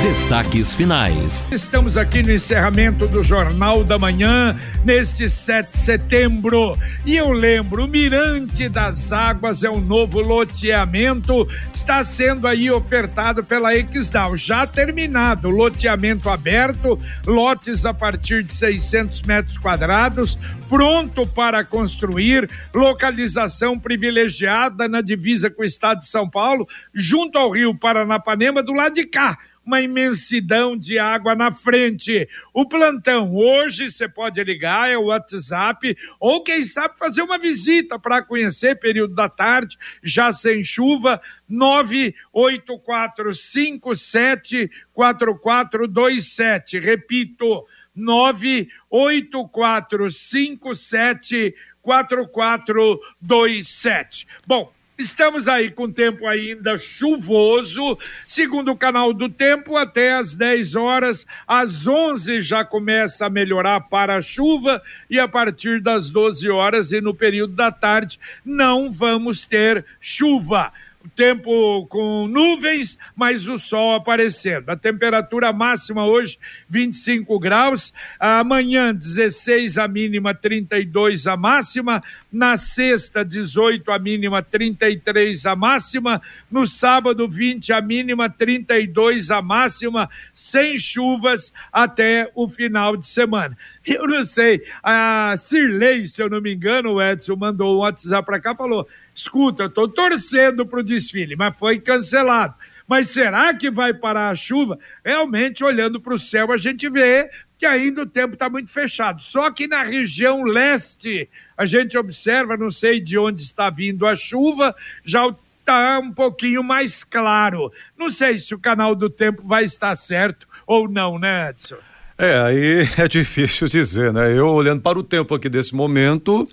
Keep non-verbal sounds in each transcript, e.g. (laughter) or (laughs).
Destaques finais. Estamos aqui no encerramento do Jornal da Manhã, neste 7 de setembro. E eu lembro: o Mirante das Águas é um novo loteamento, está sendo aí ofertado pela Exdal. Já terminado, loteamento aberto, lotes a partir de 600 metros quadrados, pronto para construir, localização privilegiada na divisa com o estado de São Paulo, junto ao rio Paranapanema, do lado de cá uma imensidão de água na frente. O plantão hoje você pode ligar, é o WhatsApp, ou quem sabe fazer uma visita para conhecer período da tarde, já sem chuva, 984574427. Repito, 984574427. Bom, Estamos aí com tempo ainda chuvoso, segundo o canal do tempo, até às 10 horas, às 11 já começa a melhorar para a chuva e a partir das 12 horas e no período da tarde não vamos ter chuva tempo com nuvens, mas o sol aparecendo. A temperatura máxima hoje, 25 graus. Amanhã, 16 a mínima, 32 a máxima. Na sexta, 18 a mínima, 33 a máxima. No sábado, 20 a mínima, 32 a máxima, sem chuvas até o final de semana. Eu não sei, a Cirlei, se eu não me engano, o Edson mandou um WhatsApp para cá, falou: escuta, estou torcendo para o desfile, mas foi cancelado. Mas será que vai parar a chuva? Realmente, olhando para o céu, a gente vê que ainda o tempo está muito fechado. Só que na região leste, a gente observa, não sei de onde está vindo a chuva, já está um pouquinho mais claro. Não sei se o canal do tempo vai estar certo ou não, né, Edson? É, aí (laughs) é difícil dizer, né? Eu olhando para o tempo aqui desse momento,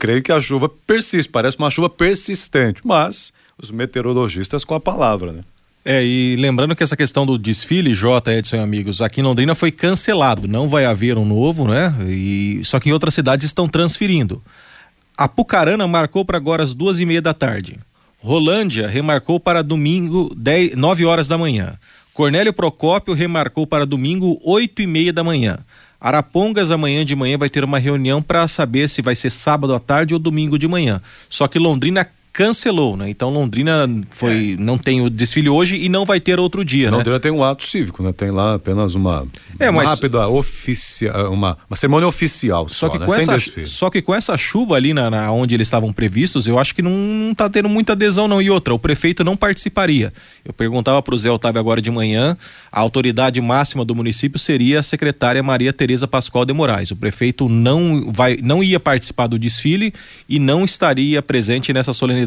creio que a chuva persiste, parece uma chuva persistente, mas os meteorologistas com a palavra, né? É, e lembrando que essa questão do desfile, J, Edson e amigos, aqui em Londrina foi cancelado, não vai haver um novo, né? E, só que em outras cidades estão transferindo. A Pucarana marcou para agora às duas e meia da tarde. Rolândia remarcou para domingo, 10, 9 horas da manhã. Cornélio Procópio remarcou para domingo, 8 e meia da manhã. Arapongas amanhã de manhã vai ter uma reunião para saber se vai ser sábado à tarde ou domingo de manhã. Só que Londrina cancelou, né? Então Londrina foi, é. não tem o desfile hoje e não vai ter outro dia, né? Londrina né? tem um ato cívico, né? Tem lá apenas uma, é, uma mas... rápida oficial, uma, uma cerimônia oficial só, só que né? com Sem essa, desfile. Só que com essa chuva ali na, na, onde eles estavam previstos, eu acho que não, não tá tendo muita adesão não. E outra, o prefeito não participaria. Eu perguntava para o Zé Otávio agora de manhã, a autoridade máxima do município seria a secretária Maria Tereza Pascoal de Moraes. O prefeito não vai, não ia participar do desfile e não estaria presente nessa solenidade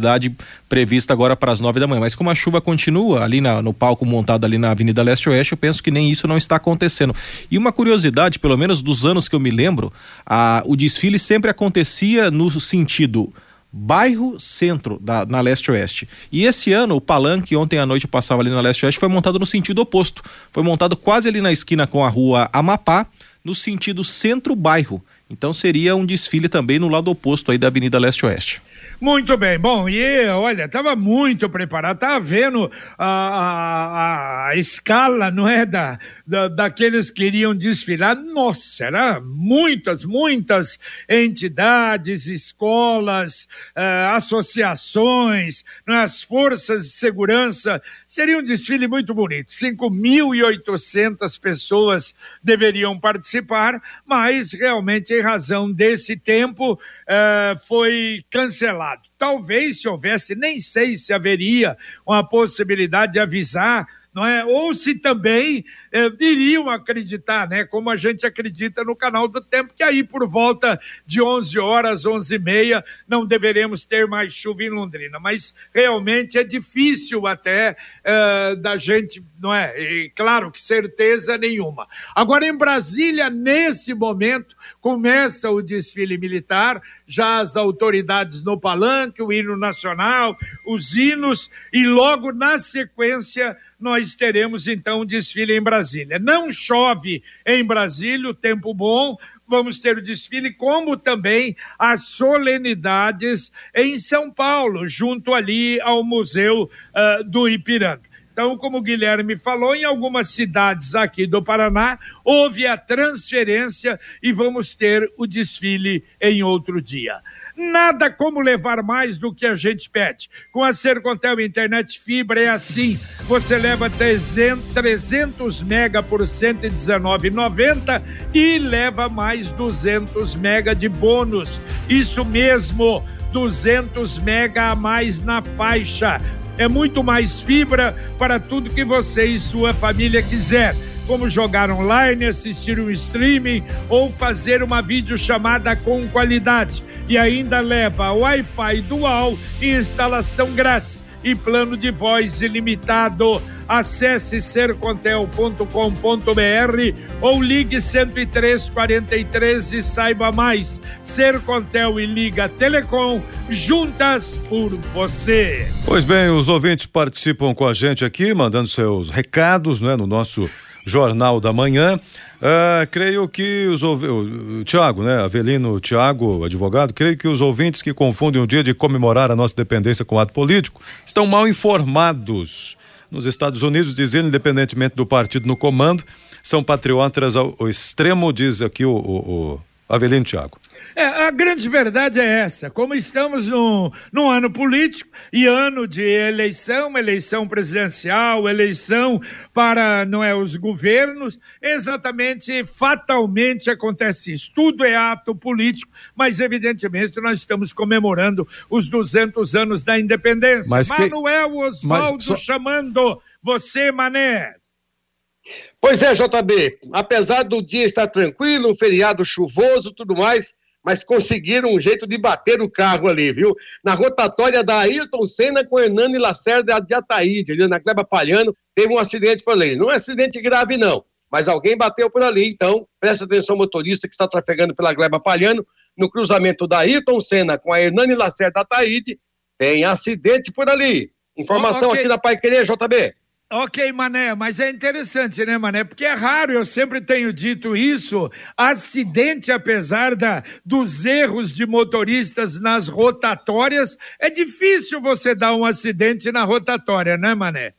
prevista agora para as nove da manhã. Mas como a chuva continua ali na, no palco montado ali na Avenida Leste-Oeste, eu penso que nem isso não está acontecendo. E uma curiosidade, pelo menos dos anos que eu me lembro, a, o desfile sempre acontecia no sentido bairro centro da, na leste-oeste. E esse ano o palanque, ontem à noite passava ali na leste-oeste, foi montado no sentido oposto. Foi montado quase ali na esquina com a rua Amapá, no sentido centro-bairro. Então seria um desfile também no lado oposto aí da Avenida Leste-Oeste. Muito bem, bom, e olha, estava muito preparado, estava vendo a, a, a, escala, não é, da, da, daqueles que iriam desfilar, nossa, era muitas, muitas entidades, escolas, uh, associações, as forças de segurança, seria um desfile muito bonito, 5.800 pessoas deveriam participar, mas realmente razão desse tempo uh, foi cancelado Talvez se houvesse, nem sei se haveria uma possibilidade de avisar não é? Ou se também é, iriam acreditar, né? Como a gente acredita no canal do Tempo, que aí por volta de 11 horas, 11 e meia, não deveremos ter mais chuva em Londrina. Mas realmente é difícil até é, da gente, não é? E, claro que certeza nenhuma. Agora em Brasília, nesse momento, começa o desfile militar, já as autoridades no palanque, o hino nacional, os hinos, e logo na sequência nós teremos então um desfile em Brasília. Não chove em Brasília, o tempo bom, vamos ter o desfile, como também as solenidades em São Paulo, junto ali ao Museu uh, do Ipiranga. Então, como o Guilherme falou, em algumas cidades aqui do Paraná houve a transferência e vamos ter o desfile em outro dia. Nada como levar mais do que a gente pede. Com a Sercontel Internet Fibra é assim. Você leva 300, 300 mega por R$ 119,90 e leva mais 200 mega de bônus. Isso mesmo, 200 mega a mais na faixa. É muito mais fibra para tudo que você e sua família quiser. Como jogar online, assistir um streaming ou fazer uma videochamada com qualidade. E ainda leva Wi-Fi dual e instalação grátis e plano de voz ilimitado. Acesse sercontel.com.br ou ligue 10343 e saiba mais. Sercontel e Liga Telecom, juntas por você. Pois bem, os ouvintes participam com a gente aqui, mandando seus recados né, no nosso Jornal da Manhã. Uh, creio que os ouvintes. Tiago, né? Avelino Tiago, advogado, creio que os ouvintes que confundem o dia de comemorar a nossa dependência com ato político estão mal informados. Nos Estados Unidos, dizendo, independentemente do partido no comando, são patriotas ao, ao extremo, diz aqui o, o, o Avelino Tiago. É, a grande verdade é essa. Como estamos num, num ano político e ano de eleição, eleição presidencial, eleição para não é, os governos, exatamente, fatalmente acontece isso. Tudo é ato político, mas evidentemente nós estamos comemorando os 200 anos da independência. Mas que... Manuel Osvaldo só... chamando você, Mané. Pois é, JB, apesar do dia estar tranquilo, feriado chuvoso, tudo mais, mas conseguiram um jeito de bater o carro ali, viu? Na rotatória da Ayrton Senna com Hernani Lacerda de Ataíde, ali na Gleba Palhano, teve um acidente por ali. Não é um acidente grave, não, mas alguém bateu por ali, então presta atenção, motorista que está trafegando pela Gleba Palhano, no cruzamento da Ayrton Senna com a Hernani Lacerda Ataíde, tem acidente por ali. Informação okay. aqui da Pai Querer, JB. Ok, Mané, mas é interessante, né, Mané? Porque é raro, eu sempre tenho dito isso, acidente, apesar da, dos erros de motoristas nas rotatórias, é difícil você dar um acidente na rotatória, né, Mané?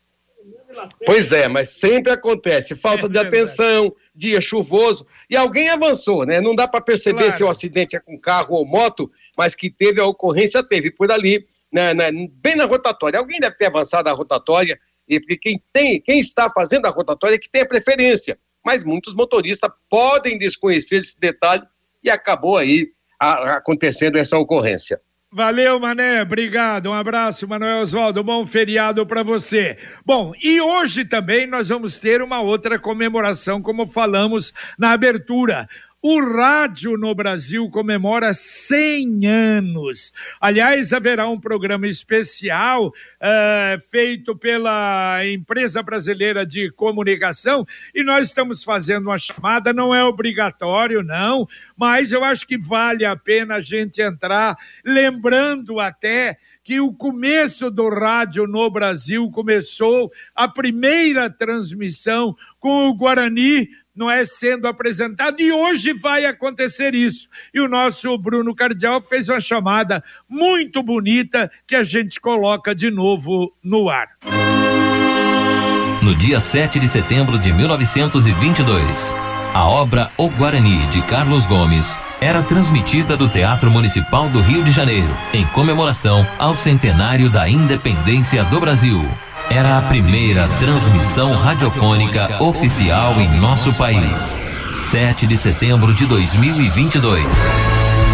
Pois é, mas sempre acontece, falta é, de atenção, dia chuvoso, e alguém avançou, né? Não dá para perceber claro. se o acidente é com carro ou moto, mas que teve a ocorrência, teve por ali, né, né, bem na rotatória. Alguém deve ter avançado a rotatória, e porque quem tem, quem está fazendo a rotatória é que tem a preferência. Mas muitos motoristas podem desconhecer esse detalhe e acabou aí a, acontecendo essa ocorrência. Valeu, Mané, obrigado. Um abraço, Manuel Oswaldo. Bom feriado para você. Bom, e hoje também nós vamos ter uma outra comemoração, como falamos na abertura. O rádio no Brasil comemora 100 anos. Aliás, haverá um programa especial uh, feito pela empresa brasileira de comunicação e nós estamos fazendo uma chamada. Não é obrigatório, não, mas eu acho que vale a pena a gente entrar, lembrando até que o começo do rádio no Brasil começou a primeira transmissão com o Guarani não é sendo apresentado e hoje vai acontecer isso. E o nosso Bruno Cardial fez uma chamada muito bonita que a gente coloca de novo no ar. No dia 7 de setembro de 1922, a obra O Guarani de Carlos Gomes era transmitida do Teatro Municipal do Rio de Janeiro, em comemoração ao centenário da independência do Brasil. Era a primeira transmissão radiofônica oficial em nosso país. 7 de setembro de 2022.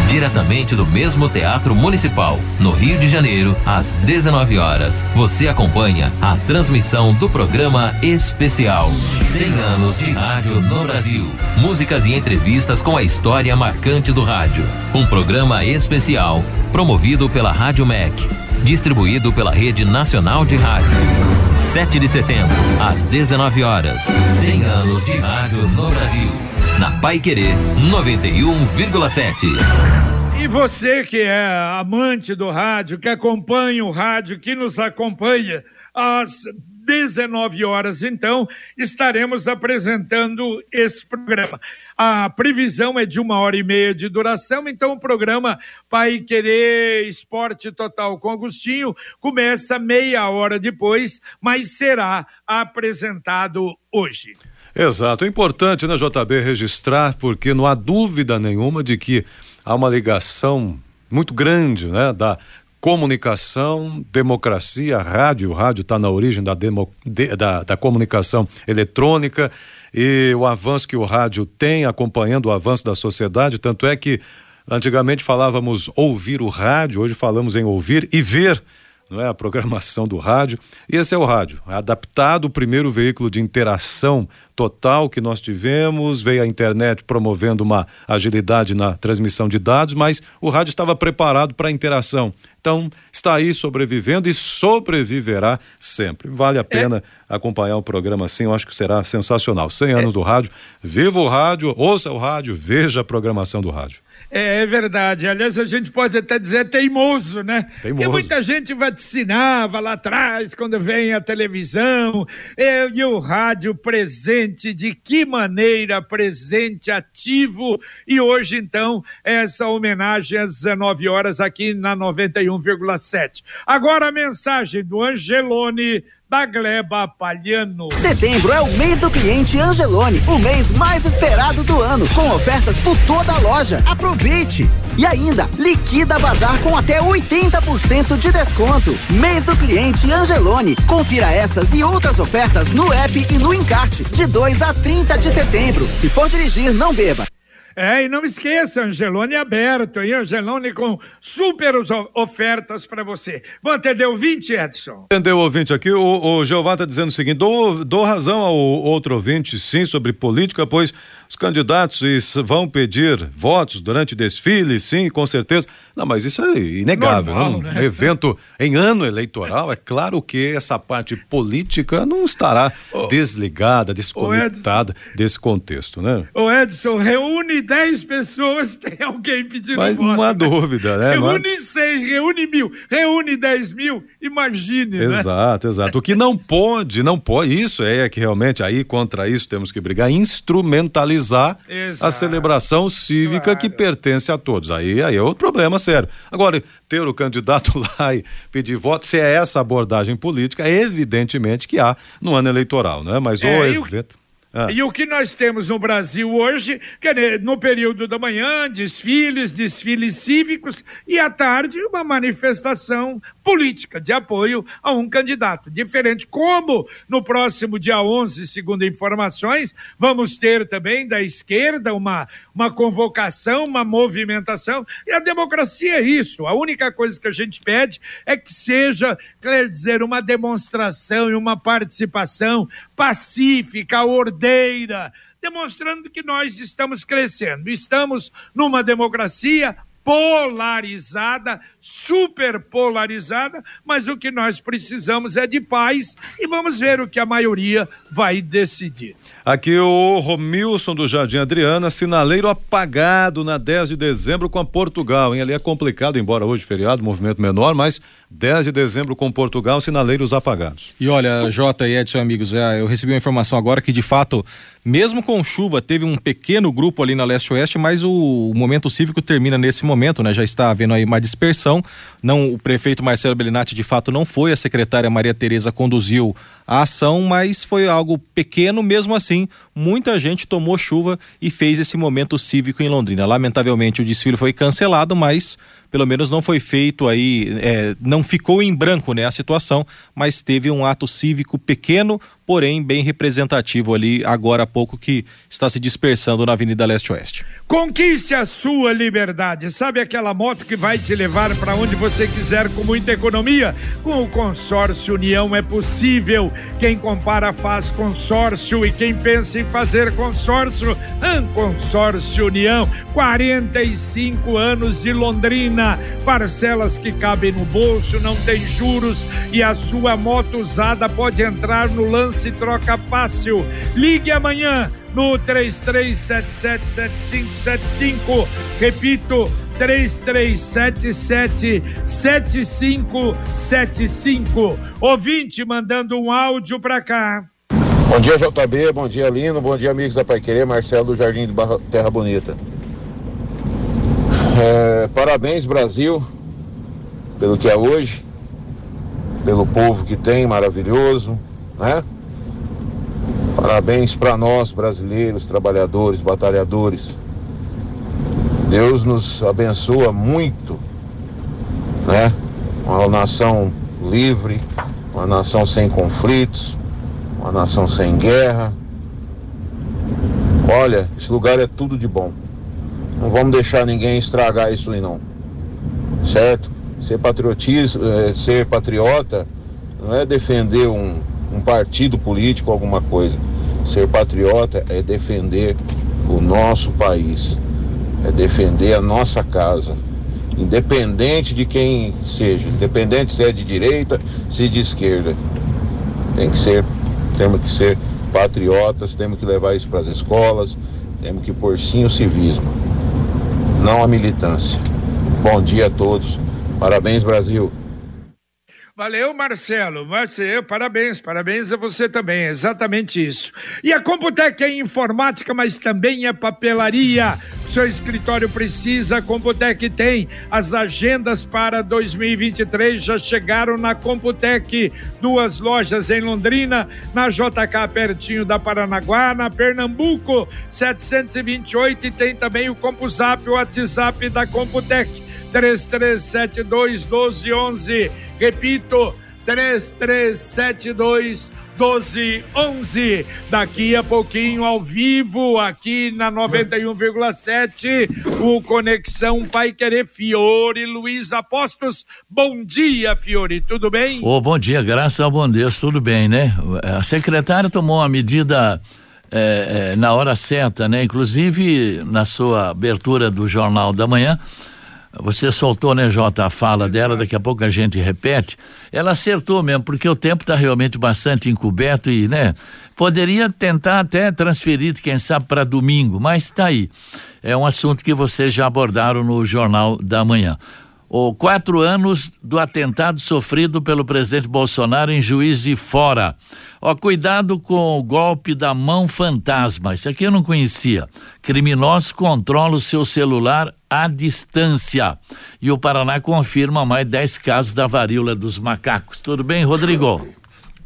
Diretamente do mesmo Teatro Municipal, no Rio de Janeiro, às 19 horas, você acompanha a transmissão do programa especial 100 anos de rádio no Brasil. Músicas e entrevistas com a história marcante do rádio. Um programa especial promovido pela Rádio MEC distribuído pela Rede Nacional de Rádio. 7 de setembro, às 19 horas. 100 anos de rádio no Brasil. Na Pai Querer 91,7. E você que é amante do rádio, que acompanha o rádio, que nos acompanha às 19 horas, então, estaremos apresentando esse programa. A previsão é de uma hora e meia de duração, então o programa Pai Querer Esporte Total com Agostinho começa meia hora depois, mas será apresentado hoje. Exato. É importante, né, JB, registrar, porque não há dúvida nenhuma de que há uma ligação muito grande, né, da comunicação, democracia, rádio. O rádio está na origem da, demo, de, da, da comunicação eletrônica e o avanço que o rádio tem acompanhando o avanço da sociedade. Tanto é que antigamente falávamos ouvir o rádio, hoje falamos em ouvir e ver não é a programação do rádio. E esse é o rádio, adaptado o primeiro veículo de interação total que nós tivemos, veio a internet promovendo uma agilidade na transmissão de dados, mas o rádio estava preparado para a interação. Então, está aí sobrevivendo e sobreviverá sempre. Vale a é. pena é. acompanhar o programa assim, eu acho que será sensacional. 100 anos é. do rádio, viva o rádio, ouça o rádio, veja a programação do rádio. É, é, verdade. Aliás, a gente pode até dizer teimoso, né? Teimoso. Porque muita gente vaticinava lá atrás, quando vem a televisão, é, e o rádio presente, de que maneira presente, ativo. E hoje, então, essa homenagem às 19 horas aqui na 91,7. Agora a mensagem do Angelone da Gleba Palhano. Setembro é o mês do cliente Angelone, o mês mais esperado do ano, com ofertas por toda a loja. Aproveite! E ainda, liquida bazar com até 80% de desconto. Mês do cliente Angelone. Confira essas e outras ofertas no app e no encarte, de 2 a 30 de setembro. Se for dirigir, não beba. É, e não esqueça, Angelone aberto, hein? Angelone com super ofertas para você. Vamos atender o ouvinte, Edson? Atender o ouvinte aqui, o, o Jeová está dizendo o seguinte, dou, dou razão ao outro ouvinte, sim, sobre política, pois os candidatos vão pedir votos durante desfile, sim, com certeza. Não, mas isso é inegável. Normal? Um né? evento em ano eleitoral, é claro que essa parte política não estará oh, desligada, desconectada oh, desse contexto, né? Ô Edson, reúne 10 pessoas, (laughs) tem alguém pedindo mas voto. Mas não há dúvida, né? Reúne 100, reúne mil, reúne 10 mil, imagine, né? Exato, né? exato. O que não pode, não pode, isso é que realmente aí contra isso temos que brigar, instrumentalizar Exato. a celebração cívica claro. que pertence a todos. Aí, aí é outro problema sério. Agora, ter o candidato (laughs) lá e pedir voto, se é essa abordagem política, evidentemente que há no ano eleitoral, né? Mas é, o evento. Ah. E o que nós temos no Brasil hoje, que no período da manhã, desfiles, desfiles cívicos, e à tarde, uma manifestação política de apoio a um candidato. Diferente, como no próximo dia 11, segundo informações, vamos ter também da esquerda uma, uma convocação, uma movimentação, e a democracia é isso. A única coisa que a gente pede é que seja, quer dizer, uma demonstração e uma participação pacífica, demonstrando que nós estamos crescendo. Estamos numa democracia polarizada, super polarizada, mas o que nós precisamos é de paz e vamos ver o que a maioria vai decidir. Aqui o Romilson do Jardim Adriana, sinaleiro apagado na 10 de dezembro com a Portugal, hein? Ali é complicado, embora hoje feriado, movimento menor, mas 10 de dezembro com Portugal, sinaleiros apagados. E olha, Jota e Edson amigos, é, eu recebi uma informação agora que de fato, mesmo com chuva, teve um pequeno grupo ali na leste-oeste, mas o, o, momento cívico termina nesse momento, né? Já está havendo aí uma dispersão. Não, o prefeito Marcelo Bellinati de fato não foi, a secretária Maria Tereza conduziu a ação, mas foi algo pequeno mesmo assim. Muita gente tomou chuva e fez esse momento cívico em Londrina. Lamentavelmente o desfile foi cancelado, mas pelo menos não foi feito aí, é, não ficou em branco né, a situação, mas teve um ato cívico pequeno, porém bem representativo ali agora há pouco que está se dispersando na Avenida Leste-Oeste. Conquiste a sua liberdade. Sabe aquela moto que vai te levar para onde você quiser com muita economia? Com o consórcio União é possível. Quem compara faz consórcio e quem pensa em fazer consórcio, um consórcio União. 45 anos de Londrina, parcelas que cabem no bolso, não tem juros e a sua moto usada pode entrar no lance troca fácil. Ligue amanhã no 33777575. Repito, 33777575. Ouvinte mandando um áudio para cá. Bom dia, JB. Bom dia, Lino. Bom dia, amigos da Pai Querer. Marcelo do Jardim de Barra, Terra Bonita. É, parabéns, Brasil, pelo que é hoje, pelo povo que tem, maravilhoso, né? Parabéns para nós, brasileiros, trabalhadores, batalhadores. Deus nos abençoa muito, né? Uma nação livre, uma nação sem conflitos, uma nação sem guerra. Olha, esse lugar é tudo de bom. Não vamos deixar ninguém estragar isso aí não. Certo? Ser patriotismo, é, ser patriota não é defender um, um partido político alguma coisa. Ser patriota é defender o nosso país, é defender a nossa casa, independente de quem seja, independente se é de direita, se de esquerda. Tem que ser temos que ser patriotas, temos que levar isso para as escolas, temos que pôr sim o civismo, não a militância. Bom dia a todos. Parabéns, Brasil. Valeu, Marcelo. Marcelo, parabéns, parabéns a você também, exatamente isso. E a Computec é informática, mas também é papelaria. Seu escritório precisa, a Computec tem. As agendas para 2023 já chegaram na Computec. Duas lojas em Londrina, na JK, pertinho da Paranaguá, na Pernambuco, 728. E tem também o CompuZap, o WhatsApp da Computec, 3372 1211. Repito, 3372 1211. Daqui a pouquinho, ao vivo, aqui na 91,7, o Conexão Pai Querer Fiore Luiz Apostos. Bom dia, Fiore, tudo bem? Oh, bom dia, graças ao bom Deus, tudo bem, né? A secretária tomou uma medida. É, é, na hora certa, né? Inclusive na sua abertura do Jornal da Manhã, você soltou, né, Jota, a fala dela, daqui a pouco a gente repete. Ela acertou mesmo, porque o tempo está realmente bastante encoberto e, né, poderia tentar até transferir, quem sabe, para domingo, mas está aí. É um assunto que vocês já abordaram no Jornal da Manhã. O quatro anos do atentado sofrido pelo presidente Bolsonaro em Juiz de Fora. Ó, cuidado com o golpe da mão fantasma. Isso aqui eu não conhecia. Criminosos controlam o seu celular à distância. E o Paraná confirma mais 10 casos da varíola dos macacos. Tudo bem, Rodrigo?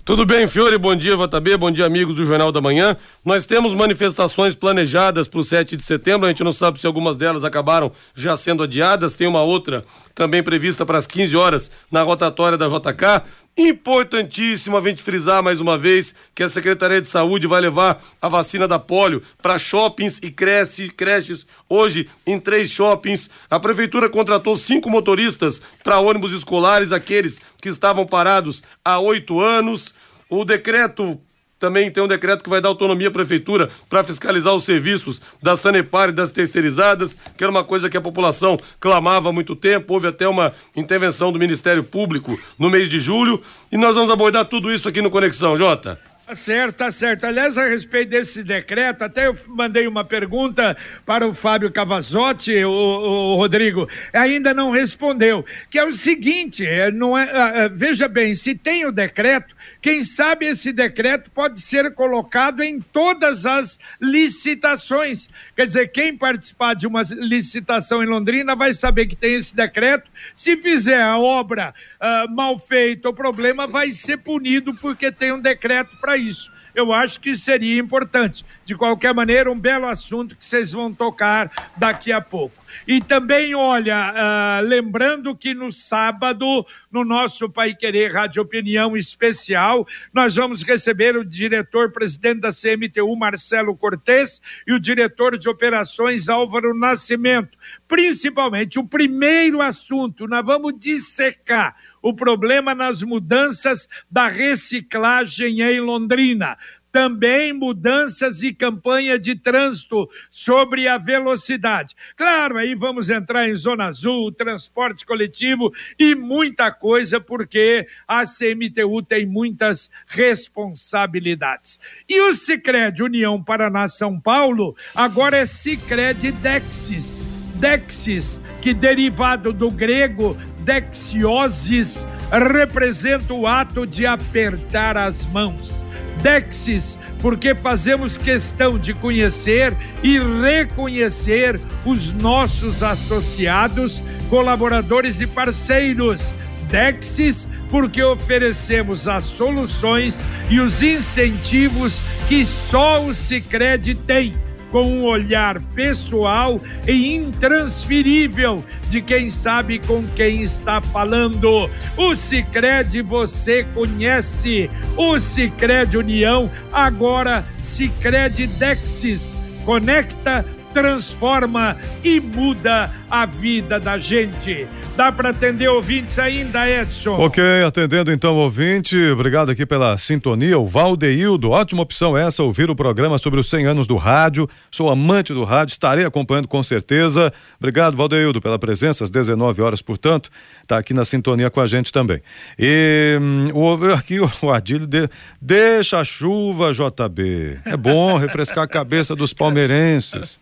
Tudo bem, Fiore? Bom dia, JB. Bom dia, amigos do Jornal da Manhã. Nós temos manifestações planejadas para o 7 de setembro. A gente não sabe se algumas delas acabaram já sendo adiadas. Tem uma outra também prevista para as 15 horas na rotatória da JK. Importantíssimo a gente frisar mais uma vez que a Secretaria de Saúde vai levar a vacina da polio para shoppings e creche, creches. Hoje, em três shoppings, a Prefeitura contratou cinco motoristas para ônibus escolares, aqueles que estavam parados há oito anos. O decreto também tem um decreto que vai dar autonomia à prefeitura para fiscalizar os serviços da Sanepar e das terceirizadas, que era uma coisa que a população clamava há muito tempo. Houve até uma intervenção do Ministério Público no mês de julho. E nós vamos abordar tudo isso aqui no Conexão, Jota. Tá certo, tá certo. Aliás, a respeito desse decreto, até eu mandei uma pergunta para o Fábio Cavazotti, o, o Rodrigo, ainda não respondeu. Que é o seguinte: é, não é, é, veja bem, se tem o decreto, quem sabe esse decreto pode ser colocado em todas as licitações. Quer dizer, quem participar de uma licitação em Londrina vai saber que tem esse decreto. Se fizer a obra uh, mal feita, o problema vai ser punido porque tem um decreto para isso eu acho que seria importante. De qualquer maneira, um belo assunto que vocês vão tocar daqui a pouco. E também, olha, uh, lembrando que no sábado, no nosso Pai Querer Rádio Opinião Especial, nós vamos receber o diretor-presidente da CMTU, Marcelo Cortes, e o diretor de operações, Álvaro Nascimento. Principalmente, o primeiro assunto, nós vamos dissecar o problema nas mudanças da reciclagem em Londrina. também mudanças e campanha de trânsito sobre a velocidade. Claro, aí vamos entrar em Zona Azul, transporte coletivo e muita coisa, porque a CMTU tem muitas responsabilidades. E o Cicred União Paraná São Paulo agora é Cicred Dexis. Dexis, que derivado do grego dexiosis, representa o ato de apertar as mãos. Dexis, porque fazemos questão de conhecer e reconhecer os nossos associados, colaboradores e parceiros. Dexis, porque oferecemos as soluções e os incentivos que só o Sicredi tem com um olhar pessoal e intransferível de quem sabe com quem está falando. O Sicredi você conhece. O Sicredi União, agora Sicredi Dexis. Conecta, transforma e muda a vida da gente. Dá para atender ouvintes ainda, Edson? Ok, atendendo então ouvinte, obrigado aqui pela sintonia, o Valdeildo, ótima opção essa, ouvir o programa sobre os 100 anos do rádio, sou amante do rádio, estarei acompanhando com certeza, obrigado Valdeildo pela presença, às 19 horas, portanto, está aqui na sintonia com a gente também. E hum, (laughs) aqui o Adílio, de, deixa a chuva, JB, é bom refrescar a cabeça dos palmeirenses.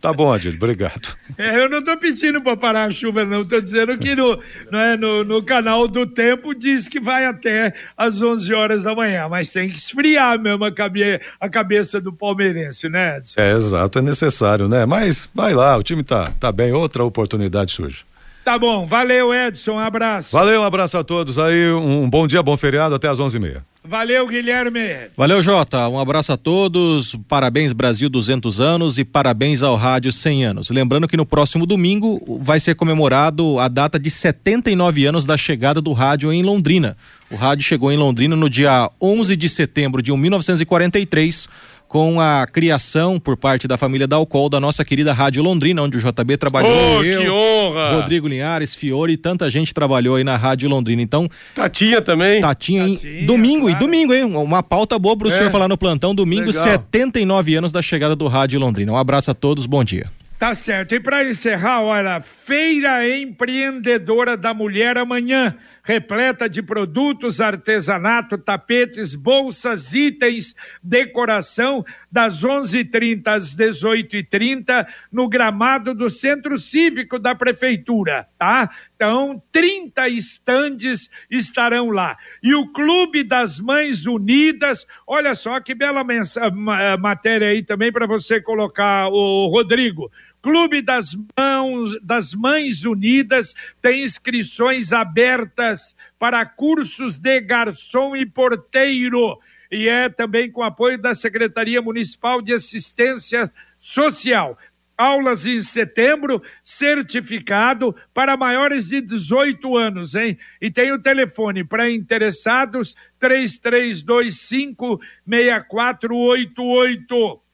Tá bom, Adílio, obrigado. É, eu não estou pedindo para parar a chuva, não, estou dizendo que no, é, no, no, canal do Tempo diz que vai até às 11 horas da manhã, mas tem que esfriar mesmo a, cabe, a cabeça do palmeirense, né, Edson? É, exato, é necessário, né? Mas vai lá, o time tá, tá bem, outra oportunidade surge. Tá bom, valeu Edson, um abraço. Valeu, um abraço a todos aí, um bom dia, bom feriado, até às 11h30. Valeu, Guilherme. Valeu, Jota. Um abraço a todos. Parabéns, Brasil 200 anos e parabéns ao Rádio 100 anos. Lembrando que no próximo domingo vai ser comemorado a data de 79 anos da chegada do rádio em Londrina. O rádio chegou em Londrina no dia 11 de setembro de 1943 com a criação por parte da família Dalcol da nossa querida Rádio Londrina, onde o JB trabalhou. Oh, eu, que honra! Rodrigo Linhares, Fiore e tanta gente trabalhou aí na Rádio Londrina. Então. Tatinha também. Tatinha, Tatinha domingo, claro. e domingo, hein? Uma pauta boa pro é. senhor falar no plantão. Domingo, Legal. 79 anos da chegada do Rádio Londrina. Um abraço a todos, bom dia. Tá certo. E para encerrar, olha, Feira Empreendedora da Mulher amanhã repleta de produtos, artesanato, tapetes, bolsas, itens, decoração, das 11h30 às 18h30, no gramado do Centro Cívico da Prefeitura, tá? Então, 30 estandes estarão lá. E o Clube das Mães Unidas, olha só que bela matéria aí também para você colocar, o Rodrigo. Clube das, Mãos, das Mães Unidas tem inscrições abertas para cursos de garçom e porteiro. E é também com apoio da Secretaria Municipal de Assistência Social. Aulas em setembro, certificado para maiores de 18 anos, hein? E tem o telefone para interessados: 3325 6488.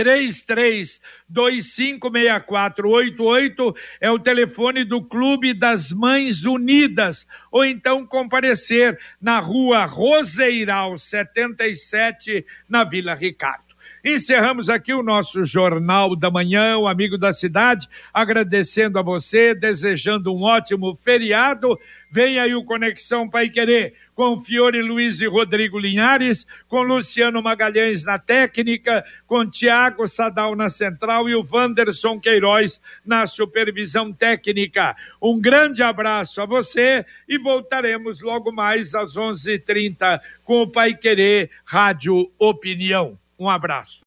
33256488 é o telefone do Clube das Mães Unidas, ou então comparecer na rua Roseiral 77, na Vila Ricardo. Encerramos aqui o nosso Jornal da Manhã, o Amigo da Cidade, agradecendo a você, desejando um ótimo feriado. Vem aí o Conexão Pai Querer com Fiore Luiz e Rodrigo Linhares, com Luciano Magalhães na técnica, com Tiago Sadal na central e o Wanderson Queiroz na supervisão técnica. Um grande abraço a você e voltaremos logo mais às 11:30 com o Pai Querer Rádio Opinião. Um abraço.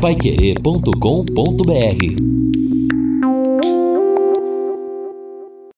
Paiquerê.com.br